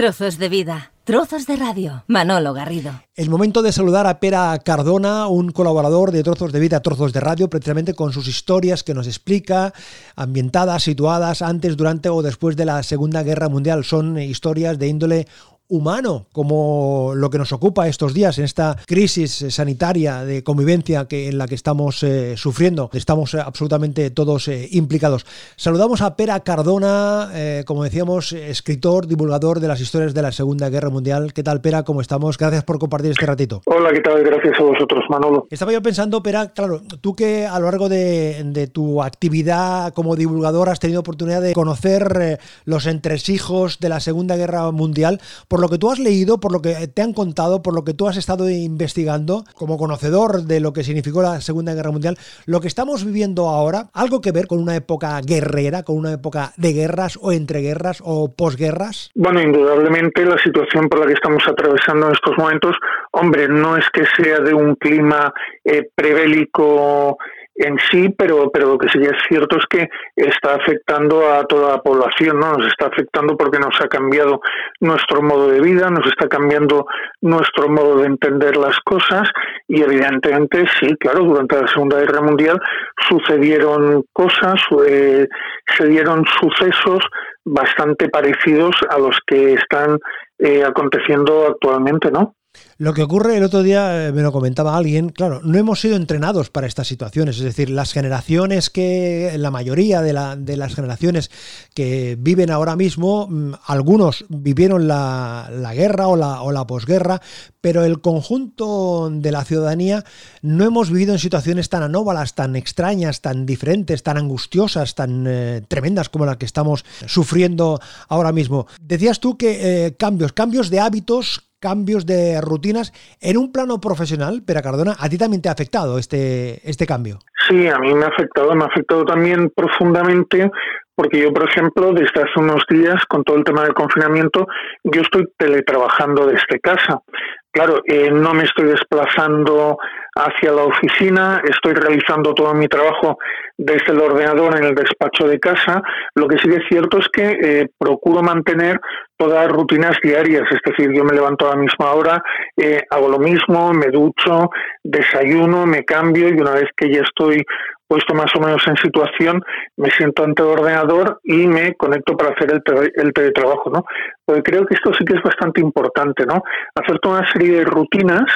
Trozos de vida, trozos de radio. Manolo Garrido. El momento de saludar a Pera Cardona, un colaborador de Trozos de vida, Trozos de radio, precisamente con sus historias que nos explica, ambientadas, situadas antes, durante o después de la Segunda Guerra Mundial. Son historias de índole humano, como lo que nos ocupa estos días en esta crisis sanitaria de convivencia que, en la que estamos eh, sufriendo. Estamos eh, absolutamente todos eh, implicados. Saludamos a Pera Cardona, como decíamos, escritor, divulgador de las historias de la Segunda Guerra Mundial. ¿Qué tal, Pera? ¿Cómo estamos? Gracias por compartir este ratito. Hola, ¿qué tal? Gracias a vosotros, Manolo. Estaba yo pensando, Pera, claro, tú que a lo largo de, de tu actividad como divulgador has tenido oportunidad de conocer los entresijos de la Segunda Guerra Mundial, por por lo que tú has leído, por lo que te han contado, por lo que tú has estado investigando, como conocedor de lo que significó la Segunda Guerra Mundial, lo que estamos viviendo ahora, algo que ver con una época guerrera, con una época de guerras o entre guerras o posguerras? Bueno, indudablemente la situación por la que estamos atravesando en estos momentos, hombre, no es que sea de un clima eh, prebélico en sí, pero, pero lo que sí es cierto es que está afectando a toda la población, ¿no? Nos está afectando porque nos ha cambiado nuestro modo de vida, nos está cambiando nuestro modo de entender las cosas y evidentemente sí, claro, durante la Segunda Guerra Mundial sucedieron cosas, eh, se dieron sucesos bastante parecidos a los que están eh, aconteciendo actualmente, ¿no? Lo que ocurre el otro día, eh, me lo comentaba alguien, claro, no hemos sido entrenados para estas situaciones, es decir, las generaciones que, la mayoría de, las generaciones que viven ahora mismo, mm, algunos vivieron la, guerra o la, posguerra, pero el conjunto de la ciudadanía no hemos vivido en situaciones tan anóbalas, tan extrañas, tan diferentes, tan angustiosas, tan eh, tremendas como las que estamos sufriendo ahora mismo. Decías tú que eh, cambios, cambios de hábitos, cambios de rutinas en un plano profesional, pero Cardona, ¿a ti también te ha afectado este, este cambio? Sí, a mí me ha afectado, me ha afectado también profundamente porque yo, por ejemplo, desde hace unos días, con todo el tema del confinamiento, yo estoy teletrabajando desde casa. Claro, eh, no me estoy desplazando hacia la oficina, estoy realizando todo mi trabajo desde el ordenador en el despacho de casa. Lo que sí es cierto es que eh, procuro mantener todas las rutinas diarias, es decir, yo me levanto a la misma hora, eh, hago lo mismo, me ducho, desayuno, me cambio y una vez que ya estoy puesto más o menos en situación, me siento ante el ordenador y me conecto para hacer el, el teletrabajo, ¿no? Porque creo que esto sí que es bastante importante, ¿no? Hacer toda una serie de rutinas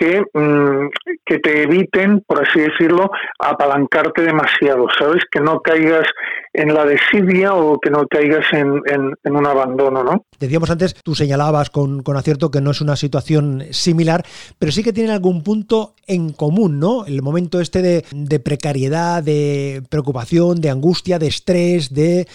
que, mm, que te eviten, por así decirlo, apalancarte demasiado, ¿sabes? Que no caigas en la desidia o que no caigas en, en, un abandono, ¿no? Decíamos antes, tú señalabas con, con, acierto que no es una situación similar, pero sí que tienen algún punto en común, ¿no? El momento este de, de precariedad, de preocupación, de angustia, de estrés, de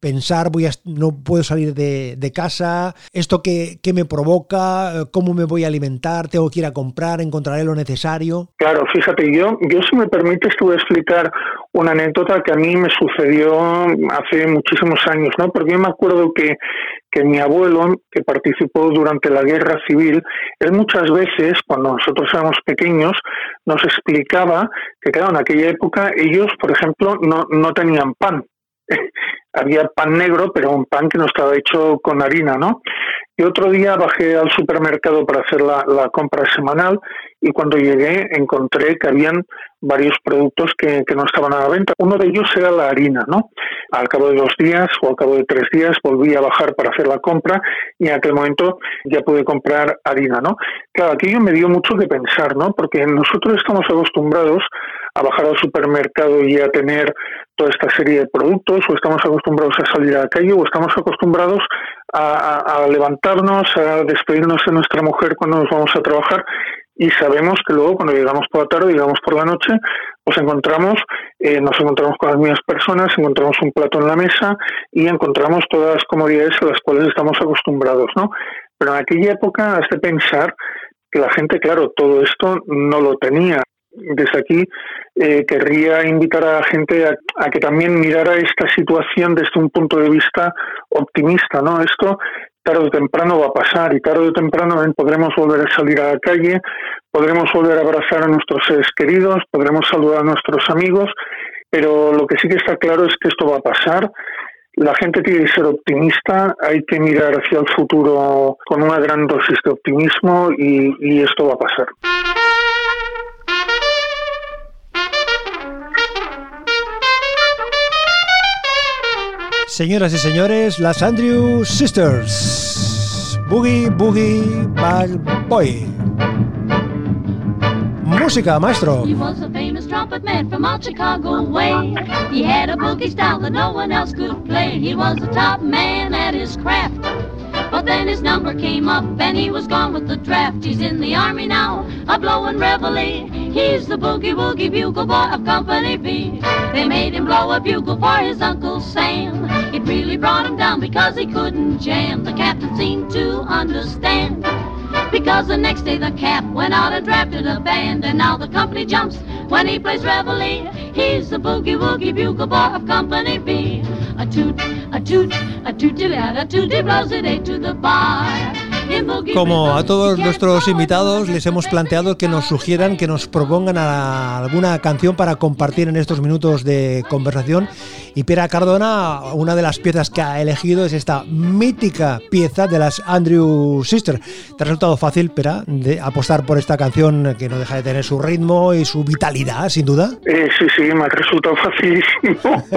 pensar, voy a, no puedo salir de, de casa, esto que, que me provoca, cómo me voy a alimentar, tengo que ir a comprar, encontraré lo necesario. Claro, fíjate, yo, yo si me permites, te voy a explicar una anécdota que a mí me sucedió hace muchísimos años, ¿no? Porque yo me acuerdo que, que mi abuelo, que participó durante la guerra civil, él muchas veces, cuando nosotros éramos pequeños, nos explicaba que, claro, en aquella época ellos, por ejemplo, no, no tenían pan. Había pan negro, pero un pan que no estaba hecho con harina, ¿no? Y otro día bajé al supermercado para hacer la, compra semanal y cuando llegué encontré que habían varios productos que, no estaban a la venta. Uno de ellos era la harina, ¿no? Al cabo de dos días o al cabo de tres días volví a bajar para hacer la compra y en aquel momento ya pude comprar harina, ¿no? Claro, aquello me dio mucho que pensar, ¿no? Porque nosotros estamos acostumbrados a bajar al supermercado y a tener toda esta serie de productos, o estamos acostumbrados a salir a la calle, o estamos acostumbrados a, levantarnos, a despedirnos de nuestra mujer cuando nos vamos a trabajar y sabemos que luego cuando llegamos por la tarde, llegamos por la noche, nos encontramos, eh, nos encontramos con las mismas personas, encontramos un plato en la mesa y encontramos todas las comodidades a las cuales estamos acostumbrados, ¿no? Pero en aquella época has de pensar que la gente, claro, todo esto no lo tenía desde aquí eh, querría invitar a la gente a, que también mirara esta situación desde un punto de vista optimista, ¿no? Esto tarde o temprano va a pasar y tarde o temprano podremos volver a salir a la calle, podremos volver a abrazar a nuestros seres queridos, podremos saludar a nuestros amigos, pero lo que sí que está claro es que esto va a pasar la gente tiene que ser optimista, hay que mirar hacia el futuro con una gran dosis de optimismo y, y esto va a pasar. Señoras y señores, las Andrew Sisters. Boogie Boogie Bad Boy. Música, maestro. He was a famous trumpet man from out Chicago way. He had a boogie style that no one else could play. He was the top man at his craft. But then his number came up and he was gone with the draft. He's in the army now, a blowing reveille. He's the boogie woogie bugle boy of Company B. They made him blow a bugle for his Uncle Sam. It really brought him down because he couldn't jam. The captain seemed to understand. Because the next day the cap went out and drafted a band, and now the company jumps when he plays reveille. He's the boogie woogie bugle boy of Company B. A toot, a toot, a toot, a toot, a blows it eight to the bar. Como a todos nuestros invitados, les hemos planteado que nos sugieran, que nos propongan alguna canción para compartir en estos minutos de conversación. Y Pera Cardona, una de las piezas que ha elegido es esta mítica pieza de las Andrew Sisters. ¿Te ha resultado fácil, Pera, de apostar por esta canción que no deja de tener su ritmo y su vitalidad, sin duda? Eh, sí, sí, me ha resultado facilísimo.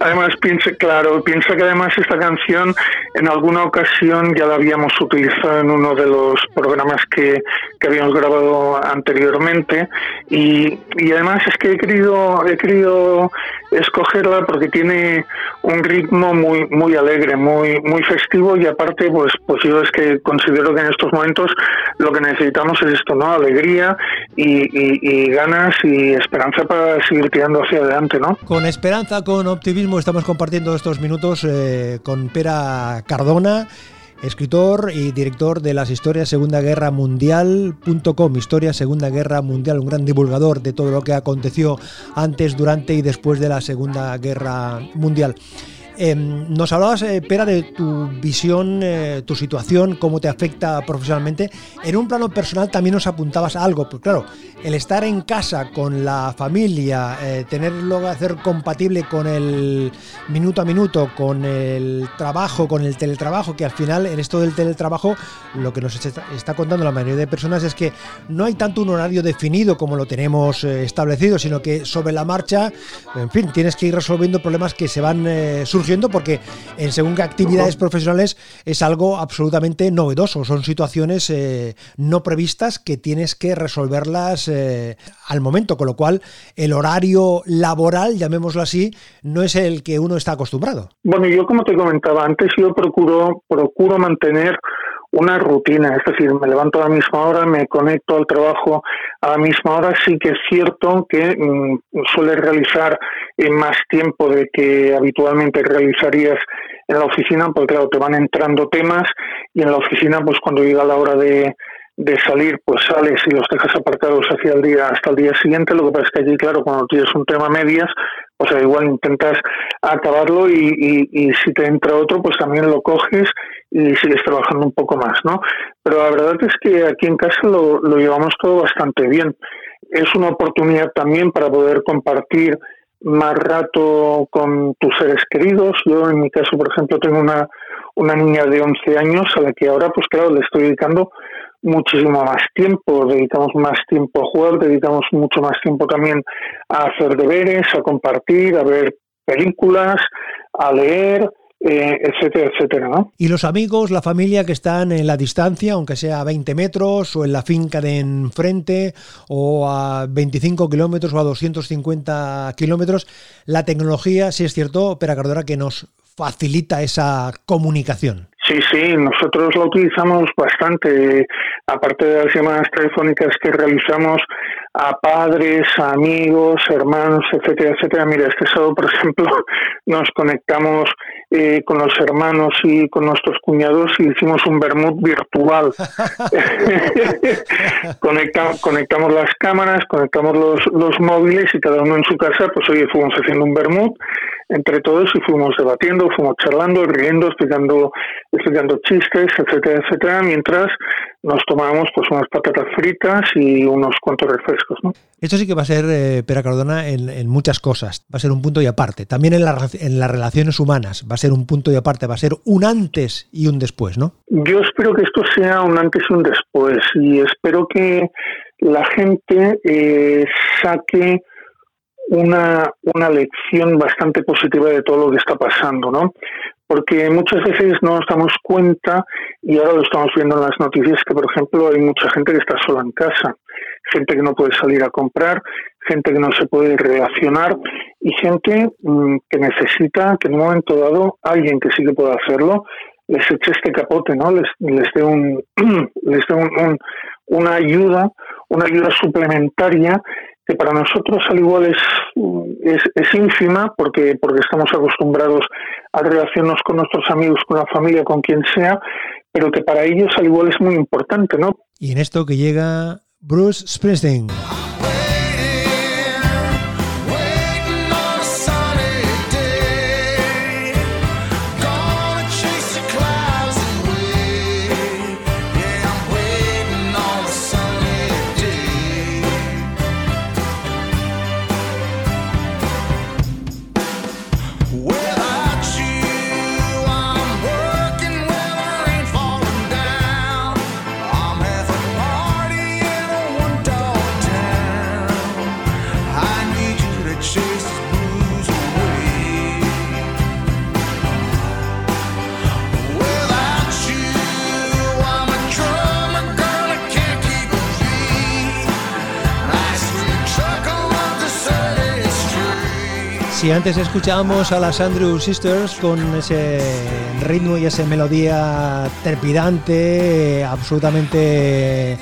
además, piensa, claro, piensa que además esta canción en alguna ocasión ya la habíamos utilizado en uno de los programas que, habíamos grabado anteriormente y, y, además es que he querido he querido escogerla porque tiene un ritmo muy muy alegre muy muy festivo y aparte pues pues yo es que considero que en estos momentos lo que necesitamos es esto no alegría y, ganas y esperanza para seguir tirando hacia adelante no con esperanza con optimismo estamos compartiendo estos minutos eh, con Pera Cardona escritor y director de las historias Segunda Guerra Mundial.com, Historia Segunda Guerra Mundial, un gran divulgador de todo lo que aconteció antes, durante y después de la Segunda Guerra Mundial. Em, nos hablabas, eh, Pera, de tu visión, eh, tu situación, cómo te afecta profesionalmente. En un plano personal también nos apuntabas a algo, porque claro, el estar en casa con la familia, eh, tenerlo que hacer compatible con el minuto a minuto, con el trabajo, con el teletrabajo, que al final en esto del teletrabajo lo que nos está contando la mayoría de personas es que no hay tanto un horario definido como lo tenemos establecido, sino que sobre la marcha, en fin, tienes que ir resolviendo problemas que se van surgiendo porque en según qué actividades profesionales es algo absolutamente novedoso. Son situaciones eh, no previstas que tienes que resolverlas eh, al momento, con lo cual el horario laboral, llamémoslo así, no es el que uno está acostumbrado. Bueno, yo como te comentaba antes, yo procuro, procuro mantener una rutina, es decir, me levanto a la misma hora, me conecto al trabajo a la misma hora, sí que es cierto que mm, realizar en más tiempo de que habitualmente realizarías en la oficina, porque claro, te van entrando temas y en la oficina, pues cuando llega la hora de, de salir, pues sales y los dejas aparcados hacia el día, hasta el día siguiente. Lo que pasa es que allí, claro, cuando tienes un tema medias, pues igual intentas acabarlo y, y, si te entra otro, pues también lo coges y sigues trabajando un poco más, ¿no? Pero la verdad es que aquí en casa lo, lo llevamos todo bastante bien. Es una oportunidad también para poder compartir más rato con tus seres queridos. Yo, en mi caso, por ejemplo, tengo una, una niña de 11 años a la que ahora, pues claro, le estoy dedicando muchísimo más tiempo, dedicamos más tiempo a jugar, dedicamos mucho más tiempo también a hacer deberes, a compartir, a ver películas, a leer, eh, etcétera, etcétera. ¿no? Y los amigos, la familia que están en la distancia, aunque sea a 20 metros o en la finca de enfrente o a 25 kilómetros o a 250 kilómetros, la tecnología, sí es cierto, Pera Cardora, que nos facilita esa comunicación. Sí, sí, nosotros lo utilizamos bastante, aparte de las llamadas telefónicas que realizamos a padres, a amigos, hermanos, etcétera, etcétera. Mira, este sábado, por ejemplo, nos conectamos eh, con los hermanos y con nuestros cuñados y hicimos un vermut virtual. conectamos las cámaras, conectamos los, móviles y cada uno en su casa, pues oye, fuimos haciendo un vermut entre todos y fuimos debatiendo, fuimos charlando, riendo, explicando, explicando chistes, etcétera, etcétera, mientras nos tomábamos pues unas patatas fritas y unos cuantos refrescos Esto sí que va a ser, eh, Pera Cardona, en, muchas cosas. Va a ser un punto y aparte. También en, en las relaciones humanas va a ser un punto y aparte. Va a ser un antes y un después, ¿no? Yo espero que esto sea un antes y un después. Y espero que la gente eh, saque una, una lección bastante positiva de todo lo que está pasando, ¿no? Porque muchas veces no nos damos cuenta, y ahora lo estamos viendo en las noticias, que por ejemplo hay mucha gente que está sola en casa, gente que no puede salir a comprar, gente que no se puede relacionar y gente mm, que necesita que en un momento dado alguien que sí que pueda hacerlo les eche este capote, ¿no? Les, les dé un, les dé un, una ayuda, una ayuda suplementaria que para nosotros al igual es, es, ínfima porque, porque estamos acostumbrados a relacionarnos con nuestros amigos, con la familia, con quien sea, pero que para ellos al igual es muy importante, ¿no? Y en esto que llega Bruce Springsteen. Antes escuchábamos a las Andrew Sisters con ese ritmo y esa melodía trepidante, absolutamente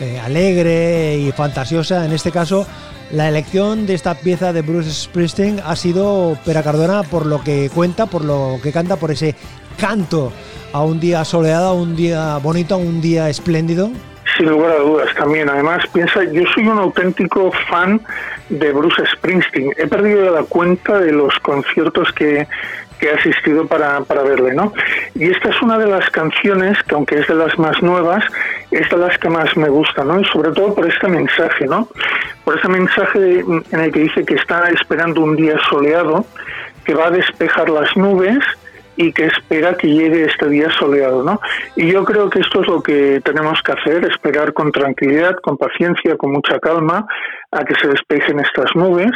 eh, alegre y fantasiosa, en este caso la elección de esta pieza de Bruce Springsteen ha sido Pera Cardona por lo que cuenta, por lo que canta, por ese canto a un día soleado, a un día bonito, a un día espléndido. Sin lugar a dudas también. Además, piensa, yo soy un auténtico fan de Bruce Springsteen. He perdido la cuenta de los conciertos que, he asistido para, para verle, ¿no? Y esta es una de las canciones que, aunque es de las más nuevas, es de las que más me gusta, ¿no? Y sobre todo por este mensaje, ¿no? Por ese mensaje en el que dice que está esperando un día soleado, que va a despejar las nubes y que espera que llegue este día soleado, ¿no? Y yo creo que esto es lo que tenemos que hacer, esperar con tranquilidad, con paciencia, con mucha calma a que se despejen estas nubes,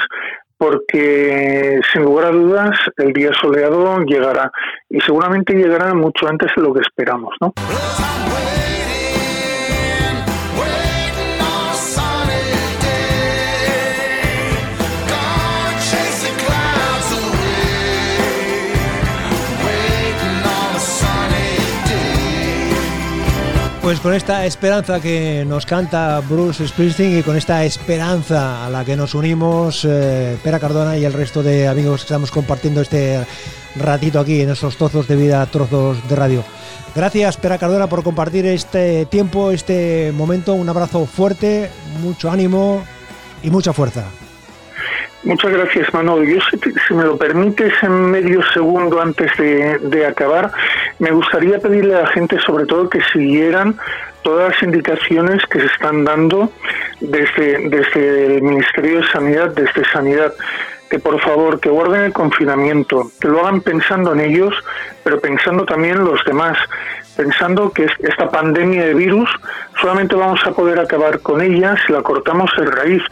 porque sin lugar a dudas el día soleado llegará y seguramente llegará mucho antes de lo que esperamos, ¿no? Pues con esta esperanza que nos canta Bruce Springsteen y con esta esperanza a la que nos unimos eh, Pera Cardona y el resto de amigos que estamos compartiendo este ratito aquí en esos trozos de vida, trozos de radio. Gracias Pera Cardona por compartir este tiempo, este momento. Un abrazo fuerte, mucho ánimo y mucha fuerza. Muchas gracias, Manuel. Yo, si, me lo permites, en medio segundo antes de, acabar, me gustaría pedirle a la gente, sobre todo, que siguieran todas las indicaciones que se están dando desde, desde el Ministerio de Sanidad, desde Sanidad que por favor que guarden el confinamiento, que lo hagan pensando en ellos, pero pensando también en los demás, pensando que esta pandemia de virus solamente vamos a poder acabar con ella si la cortamos de raíz.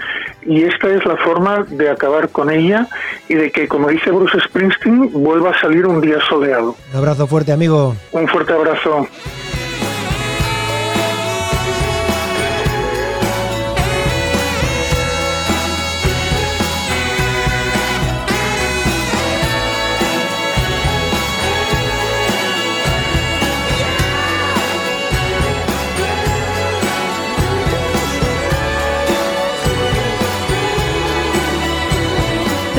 Y esta es la forma de acabar con ella y de que, como dice Bruce Springsteen, vuelva a salir un día soleado. Un abrazo fuerte, amigo. Un fuerte abrazo.